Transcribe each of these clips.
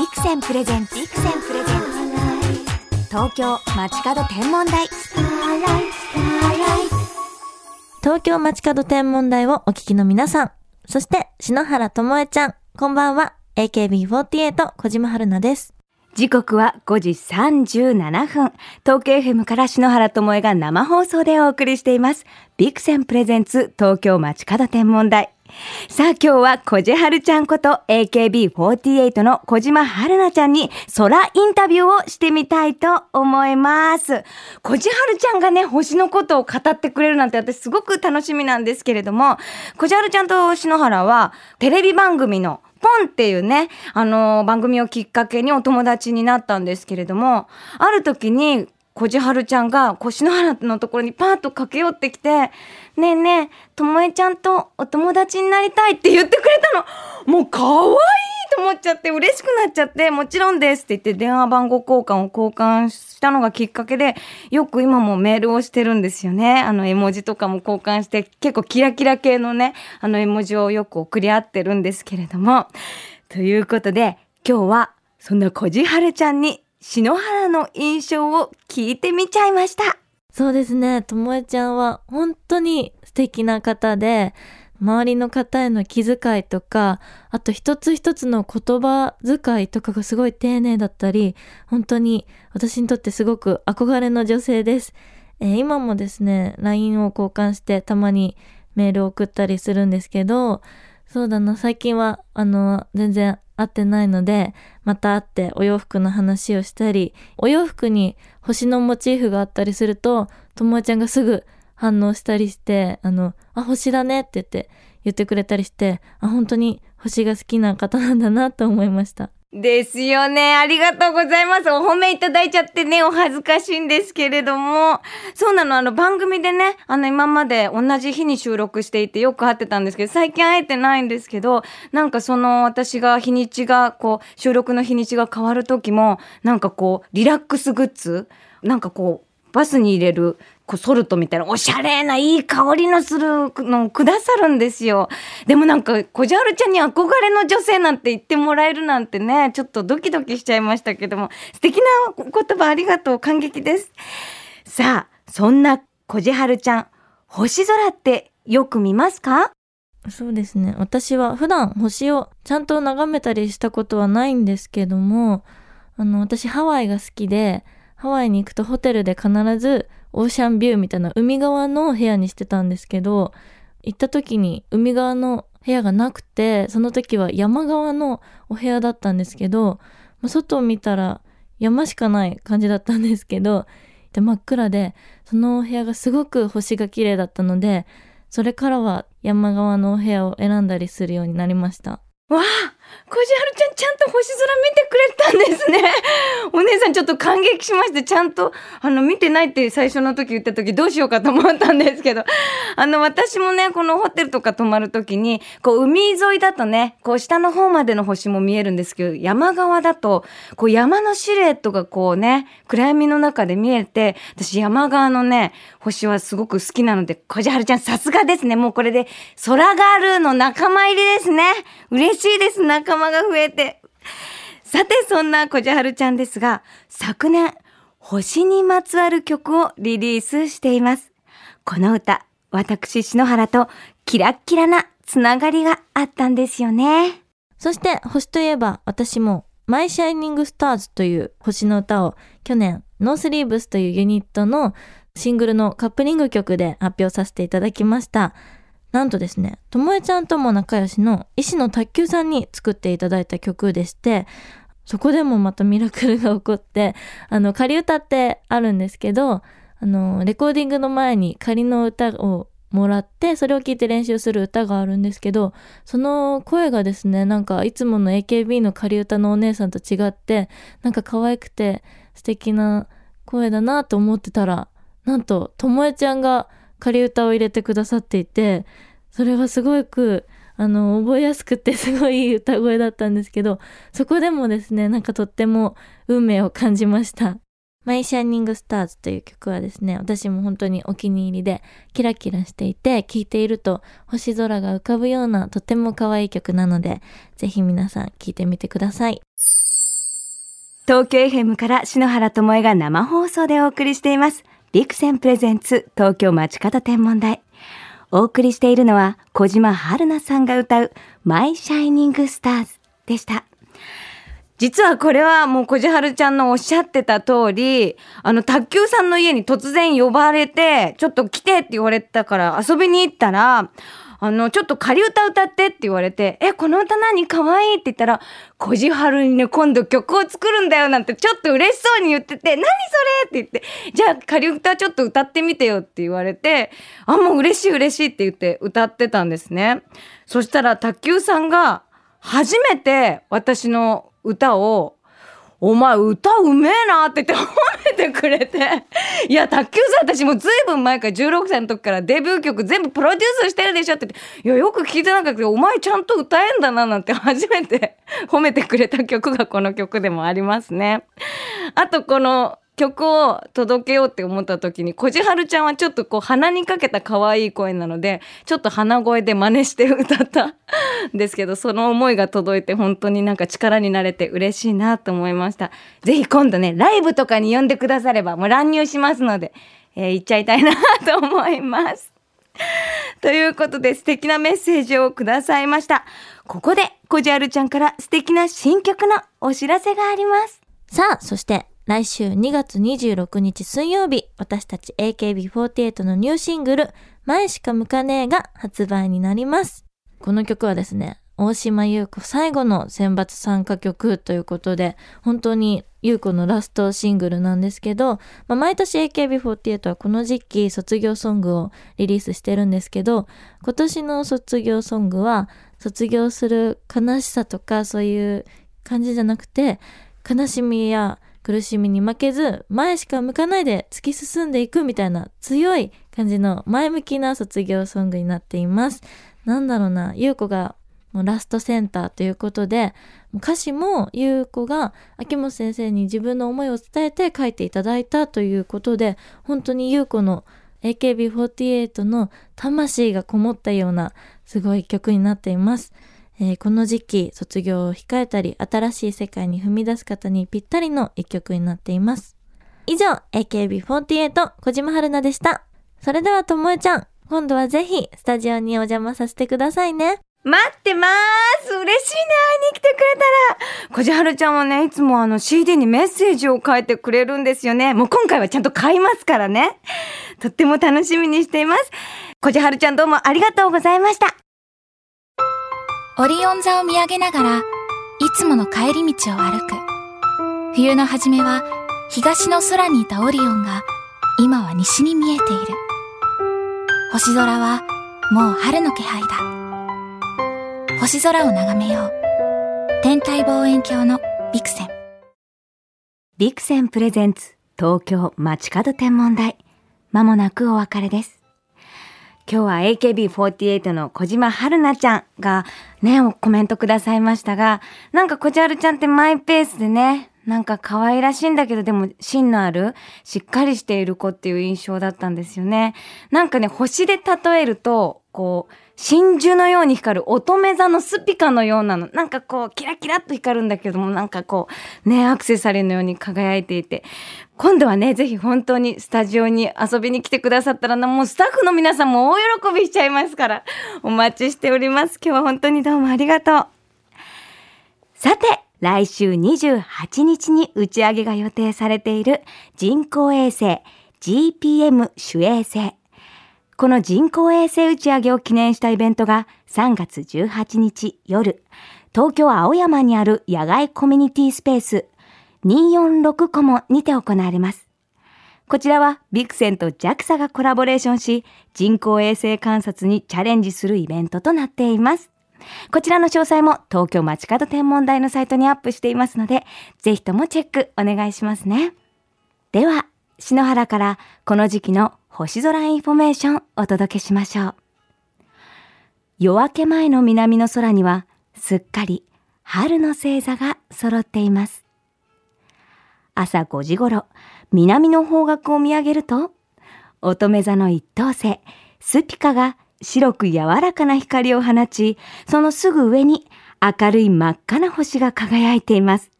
ビクセンプレゼンツビクセンプレゼンツ東京街角天文台東京街角天文台をお聞きの皆さん、そして篠原ともえちゃん、こんばんは。AKB48 小島春菜です。時刻は5時37分。東京 FM から篠原智恵が生放送でお送りしています。ビクセンプレゼンツ東京街角天文台。さあ今日は小じはるちゃんこと AKB48 の小島春菜ちゃんに空インタビューをしてみたいと思います。小じはるちゃんがね、星のことを語ってくれるなんて私すごく楽しみなんですけれども、小じはるちゃんと篠原はテレビ番組のポンっていうね、あのー番組をきっかけにお友達になったんですけれども、ある時に、小じはるちゃんが、こう、篠原のところにパーッと駆け寄ってきて、ねえねえ、ともえちゃんとお友達になりたいって言ってくれたの。もう可愛いと思っちゃって、嬉しくなっちゃって、もちろんですって言って電話番号交換を交換したのがきっかけで、よく今もメールをしてるんですよね。あの絵文字とかも交換して、結構キラキラ系のね、あの絵文字をよく送り合ってるんですけれども。ということで、今日はそんな小じはるちゃんに篠原の印象を聞いてみちゃいました。そうですね、ともえちゃんは本当に素敵な方で、周りの方への気遣いとか、あと一つ一つの言葉遣いとかがすごい丁寧だったり、本当に私にとってすごく憧れの女性です。えー今もですね、LINE を交換してたまにメールを送ったりするんですけど、そうだな、最近は、あの、全然会ってないので、また会ってお洋服の話をしたり、お洋服に星のモチーフがあったりすると、ともえちゃんがすぐ反応したりして、あの、あ、星だねって言って言ってくれたりして、あ、本当に星が好きな方なんだなと思いました。ですよね。ありがとうございます。お褒めいただいちゃってね、お恥ずかしいんですけれども。そうなの、あの番組でね、あの今まで同じ日に収録していてよく会ってたんですけど、最近会えてないんですけど、なんかその私が日にちが、こう、収録の日にちが変わる時も、なんかこう、リラックスグッズ？なんかこう、バスに入れる、こう、ソルトみたいな、おしゃれないい香りのするのをくださるんですよ。でもなんか、こじはるちゃんに憧れの女性なんて言ってもらえるなんてね、ちょっとドキドキしちゃいましたけども、素敵な言葉ありがとう。感激です。さあ、そんなこじはるちゃん、星空ってよく見ますか？そうですね。私は普段星をちゃんと眺めたりしたことはないんですけども、あの、私ハワイが好きで、ハワイに行くとホテルで必ずオーシャンビューみたいな海側の部屋にしてたんですけど、行った時に海側の部屋がなくて、その時は山側のお部屋だったんですけど、まあ外を見たら山しかない感じだったんですけど、で真っ暗で、そのお部屋がすごく星が綺麗だったので、それからは山側のお部屋を選んだりするようになりました。わあ、こじはるちゃんちゃんと星空見てくれたんですね。お姉さんちょっと感激しまして、ちゃんと、あの、見てないって最初の時言った時どうしようかと思ったんですけど、あの、私もね、このホテルとか泊まる時に、こう、海沿いだとね、こう、下の方までの星も見えるんですけど、山側だと、こう、山のシルエットがこうね、暗闇の中で見えて、私山側のね、星はすごく好きなので、こじはるちゃんさすがですね。もうこれで、空ガールの仲間入りですね。嬉しいです。仲間が増えて。さて、そんなこじはるちゃんですが、昨年、星にまつわる曲をリリースしています。この歌、私、篠原とキラッキラなつながりがあったんですよね。そして星といえば私も My Shining Stars という星の歌を去年ノースリーブスというユニットのシングルのカップリング曲で発表させていただきました。なんとですね、ともえちゃんとも仲良しの石野卓球さんに作っていただいた曲でして、そこでもまたミラクルが起こって、あの、仮歌ってあるんですけど、あの、レコーディングの前に仮の歌をもらって、それを聞いて練習する歌があるんですけど、その声がですね、なんかいつもの AKB の仮歌のお姉さんと違って、なんか可愛くて素敵な声だなと思ってたら、なんと、ともえちゃんが仮歌を入れてくださっていて、それがすごく、あの、覚えやすくてすごいいい歌声だったんですけど、そこでもですね、なんかとっても運命を感じました。マイシャイニングスターズという曲はですね、私も本当にお気に入りで、キラキラしていて、聴いていると星空が浮かぶようなとても可愛い曲なので、ぜひ皆さん聴いてみてください。東京 FM から篠原智恵が生放送でお送りしています。ビクセンプレゼンツ東京町方天文台。お送りしているのは小島春菜さんが歌うマイシャイニングスターズでした。実はこれはもう小島春ちゃんのおっしゃってた通り、あの、卓球さんの家に突然呼ばれて、ちょっと来てって言われたから遊びに行ったら、あの、ちょっと仮歌歌ってって言われて、え、この歌何？可愛いって言ったら、小じはるにね、今度曲を作るんだよなんてちょっと嬉しそうに言ってて、何それ？って言って、じゃあ仮歌ちょっと歌ってみてよって言われて、あ、もう嬉しい嬉しいって言って歌ってたんですね。そしたら卓球さんが初めて私の歌をお前歌うめえなって言って褒めてくれて。いや、卓球さん私もずいぶん前から16歳の時からデビュー曲全部プロデュースしてるでしょって言って、いや、よく聞いてなかったけど、お前ちゃんと歌えんだななんて初めて褒めてくれた曲がこの曲でもありますね。あとこの曲を届けようって思った時に、こじはるちゃんはちょっとこう鼻にかけた可愛い声なので、ちょっと鼻声で真似して歌ったんですけど、その思いが届いて本当になんか力になれて嬉しいなと思いました。ぜひ今度ね、ライブとかに呼んでくださればもう乱入しますので、えー、行っちゃいたいなと思います。ということで素敵なメッセージをくださいました。ここで、こじはるちゃんから素敵な新曲のお知らせがあります。さあ、そして来週2月26日水曜日、私たち AKB48 のニューシングル、前しか向かねえが発売になります。この曲はですね、大島優子最後の選抜参加曲ということで、本当に優子のラストシングルなんですけど、まあ、毎年 AKB48 はこの時期卒業ソングをリリースしてるんですけど、今年の卒業ソングは卒業する悲しさとかそういう感じじゃなくて、悲しみや苦しみに負けず前しか向かないで突き進んでいくみたいな強い感じの前向きな卒業ソングになっています。なんだろうな、ゆうこがもうラストセンターということで、歌詞もゆうこが秋元先生に自分の思いを伝えて書いていただいたということで、本当にゆうこの AKB48 の魂がこもったようなすごい曲になっています。えー、この時期卒業を控えたり新しい世界に踏み出す方にぴったりの一曲になっています。以上、AKB48 小島春菜でした。それではともえちゃん、今度はぜひスタジオにお邪魔させてくださいね。待ってまーす嬉しいね会いに来てくれたら小じはるちゃんはね、いつもあの CD にメッセージを書いてくれるんですよね。もう今回はちゃんと買いますからね。とっても楽しみにしています。小じはるちゃんどうもありがとうございました。オリオン座を見上げながら、いつもの帰り道を歩く。冬の初めは、東の空にいたオリオンが、今は西に見えている。星空は、もう春の気配だ。星空を眺めよう。天体望遠鏡のビクセン。ビクセンプレゼンツ、東京街角天文台。まもなくお別れです。今日は AKB48 の小島春菜ちゃんがね、コメントくださいましたが、なんか小じはるちゃんってマイペースでね、なんか可愛らしいんだけど、でも芯のある、しっかりしている子っていう印象だったんですよね。なんかね、星で例えると、こう、真珠のように光る乙女座のスピカのようなの。なんかこう、キラキラっと光るんだけども、なんかこう、ね、アクセサリーのように輝いていて。今度はね、ぜひ本当にスタジオに遊びに来てくださったらな、もうスタッフの皆さんも大喜びしちゃいますから、お待ちしております。今日は本当にどうもありがとう。さて、来週28日に打ち上げが予定されている人工衛星 GPM 主衛星。この人工衛星打ち上げを記念したイベントが3月18日夜、東京青山にある野外コミュニティスペース246コモにて行われます。こちらはビクセンと JAXA がコラボレーションし、人工衛星観察にチャレンジするイベントとなっています。こちらの詳細も東京街角天文台のサイトにアップしていますので、ぜひともチェックお願いしますね。では、篠原からこの時期の星空インフォメーションお届けしましょう。夜明け前の南の空にはすっかり春の星座が揃っています。朝5時頃、南の方角を見上げると、乙女座の一等星、スピカが白く柔らかな光を放ち、そのすぐ上に明るい真っ赤な星が輝いています。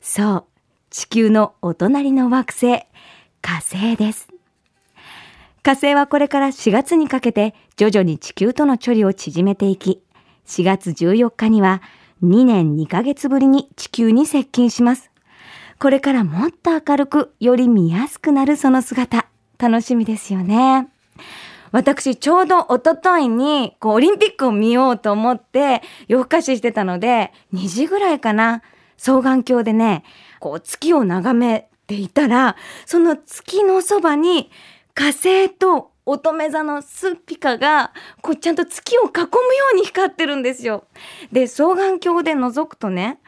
そう、地球のお隣の惑星、火星です。火星はこれから4月にかけて徐々に地球との距離を縮めていき、4月14日には2年2ヶ月ぶりに地球に接近します。これからもっと明るく、より見やすくなるその姿、楽しみですよね。私、ちょうど一昨日に、こう、オリンピックを見ようと思って、夜更かししてたので、2時ぐらいかな、双眼鏡でね、こう、月を眺めていたら、その月のそばに、火星と乙女座のスピカが、こう、ちゃんと月を囲むように光ってるんですよ。で、双眼鏡で覗くとね、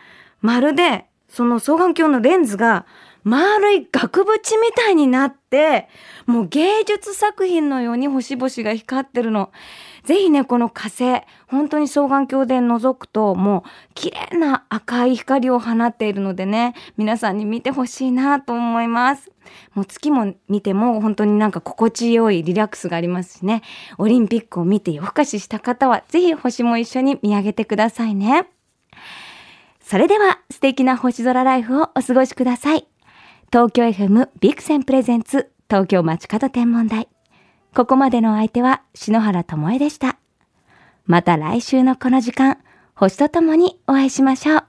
まるで、その双眼鏡のレンズが、丸い額縁みたいになって、もう芸術作品のように星々が光ってるの。ぜひね、この火星、本当に双眼鏡で覗くと、もう綺麗な赤い光を放っているのでね、皆さんに見てほしいなと思います。もう月も見ても本当になんか心地よいリラックスがありますしね、オリンピックを見て夜更かしした方は、ぜひ星も一緒に見上げてくださいね。それでは素敵な星空ライフをお過ごしください。東京 FM ビクセンプレゼンツ東京街角天文台。ここまでのお相手は篠原智恵でした。また来週のこの時間、星とともにお会いしましょう。